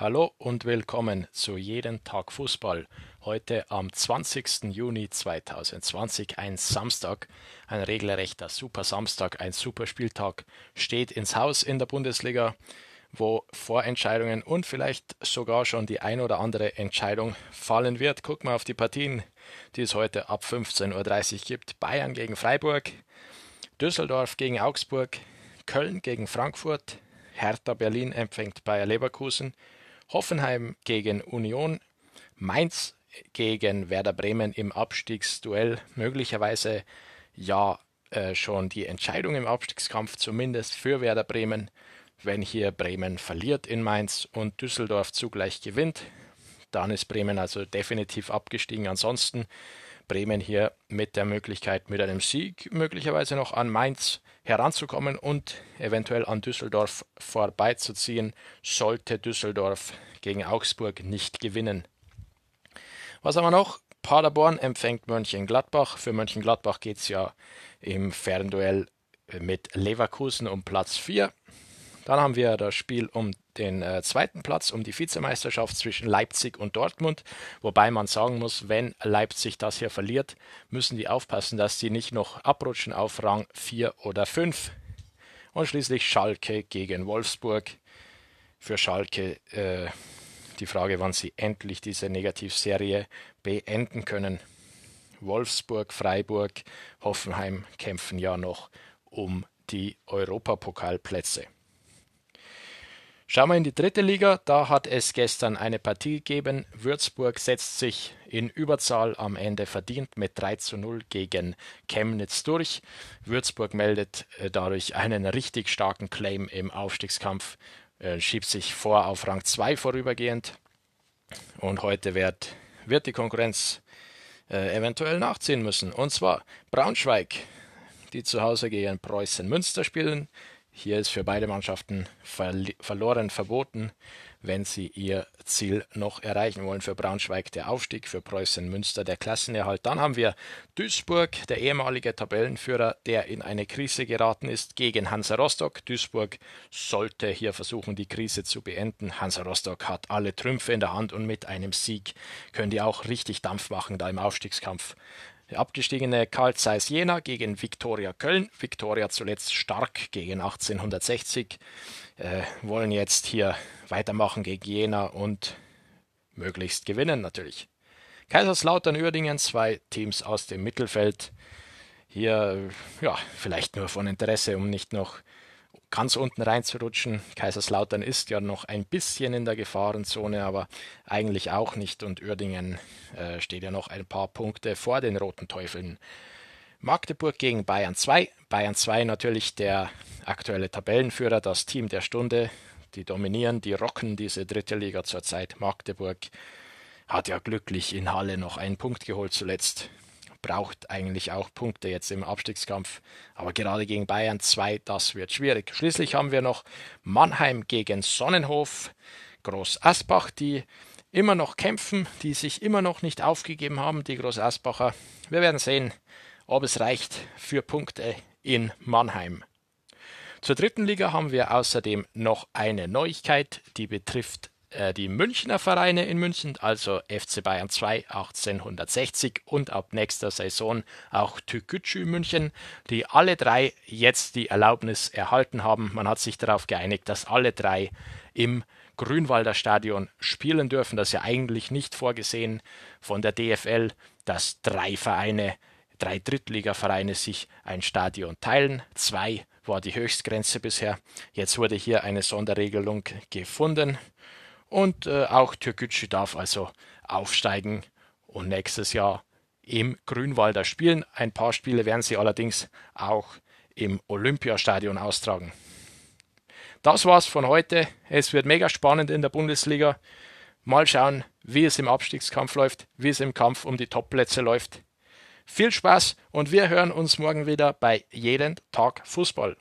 Hallo und willkommen zu Jeden Tag Fußball. Heute am 20. Juni 2020, ein Samstag, ein regelrechter Super Samstag, ein Super Spieltag steht ins Haus in der Bundesliga, wo Vorentscheidungen und vielleicht sogar schon die ein oder andere Entscheidung fallen wird. Guck mal auf die Partien, die es heute ab 15.30 Uhr gibt. Bayern gegen Freiburg, Düsseldorf gegen Augsburg, Köln gegen Frankfurt, Hertha Berlin empfängt Bayer Leverkusen, Hoffenheim gegen Union, Mainz gegen Werder Bremen im Abstiegsduell, möglicherweise ja äh, schon die Entscheidung im Abstiegskampf, zumindest für Werder Bremen. Wenn hier Bremen verliert in Mainz und Düsseldorf zugleich gewinnt, dann ist Bremen also definitiv abgestiegen. Ansonsten Bremen hier mit der Möglichkeit, mit einem Sieg möglicherweise noch an Mainz heranzukommen und eventuell an Düsseldorf vorbeizuziehen, sollte Düsseldorf gegen Augsburg nicht gewinnen. Was haben wir noch? Paderborn empfängt Mönchengladbach. Für Mönchengladbach geht es ja im Fernduell mit Leverkusen um Platz 4. Dann haben wir das Spiel um den äh, zweiten Platz, um die Vizemeisterschaft zwischen Leipzig und Dortmund. Wobei man sagen muss, wenn Leipzig das hier verliert, müssen die aufpassen, dass sie nicht noch abrutschen auf Rang 4 oder 5. Und schließlich Schalke gegen Wolfsburg. Für Schalke äh, die Frage, wann sie endlich diese Negativserie beenden können. Wolfsburg, Freiburg, Hoffenheim kämpfen ja noch um die Europapokalplätze. Schauen wir in die dritte Liga. Da hat es gestern eine Partie gegeben. Würzburg setzt sich in Überzahl am Ende verdient mit 3 zu 0 gegen Chemnitz durch. Würzburg meldet äh, dadurch einen richtig starken Claim im Aufstiegskampf, äh, schiebt sich vor auf Rang 2 vorübergehend. Und heute wird, wird die Konkurrenz äh, eventuell nachziehen müssen. Und zwar Braunschweig, die zu Hause gegen Preußen Münster spielen. Hier ist für beide Mannschaften verloren verboten, wenn sie ihr Ziel noch erreichen wollen. Für Braunschweig der Aufstieg, für Preußen Münster der Klassenerhalt. Dann haben wir Duisburg, der ehemalige Tabellenführer, der in eine Krise geraten ist, gegen Hansa Rostock. Duisburg sollte hier versuchen, die Krise zu beenden. Hansa Rostock hat alle Trümpfe in der Hand und mit einem Sieg können die auch richtig Dampf machen da im Aufstiegskampf. Der abgestiegene Karl Zeiss Jena gegen Viktoria Köln. Viktoria zuletzt stark gegen 1860. Äh, wollen jetzt hier weitermachen gegen Jena und möglichst gewinnen natürlich. Kaiserslautern Uerdingen, zwei Teams aus dem Mittelfeld. Hier, ja, vielleicht nur von Interesse, um nicht noch ganz unten reinzurutschen. Kaiserslautern ist ja noch ein bisschen in der Gefahrenzone, aber eigentlich auch nicht. Und Uerdingen äh, steht ja noch ein paar Punkte vor den Roten Teufeln. Magdeburg gegen Bayern 2. Bayern 2 natürlich der aktuelle Tabellenführer, das Team der Stunde. Die dominieren, die rocken diese dritte Liga zurzeit. Magdeburg hat ja glücklich in Halle noch einen Punkt geholt zuletzt braucht eigentlich auch Punkte jetzt im Abstiegskampf. Aber gerade gegen Bayern 2, das wird schwierig. Schließlich haben wir noch Mannheim gegen Sonnenhof, Groß Asbach, die immer noch kämpfen, die sich immer noch nicht aufgegeben haben, die Groß Asbacher. Wir werden sehen, ob es reicht für Punkte in Mannheim. Zur dritten Liga haben wir außerdem noch eine Neuigkeit, die betrifft die Münchner Vereine in München, also FC Bayern 2 1860 und ab nächster Saison auch Tükücü München, die alle drei jetzt die Erlaubnis erhalten haben. Man hat sich darauf geeinigt, dass alle drei im Grünwalder Stadion spielen dürfen. Das ist ja eigentlich nicht vorgesehen von der DFL, dass drei Vereine, drei Drittligavereine sich ein Stadion teilen. Zwei war die Höchstgrenze bisher. Jetzt wurde hier eine Sonderregelung gefunden. Und äh, auch Türkgücü darf also aufsteigen und nächstes Jahr im Grünwalder spielen. Ein paar Spiele werden sie allerdings auch im Olympiastadion austragen. Das war's von heute. Es wird mega spannend in der Bundesliga. Mal schauen, wie es im Abstiegskampf läuft, wie es im Kampf um die Topplätze läuft. Viel Spaß und wir hören uns morgen wieder bei Jeden Tag Fußball.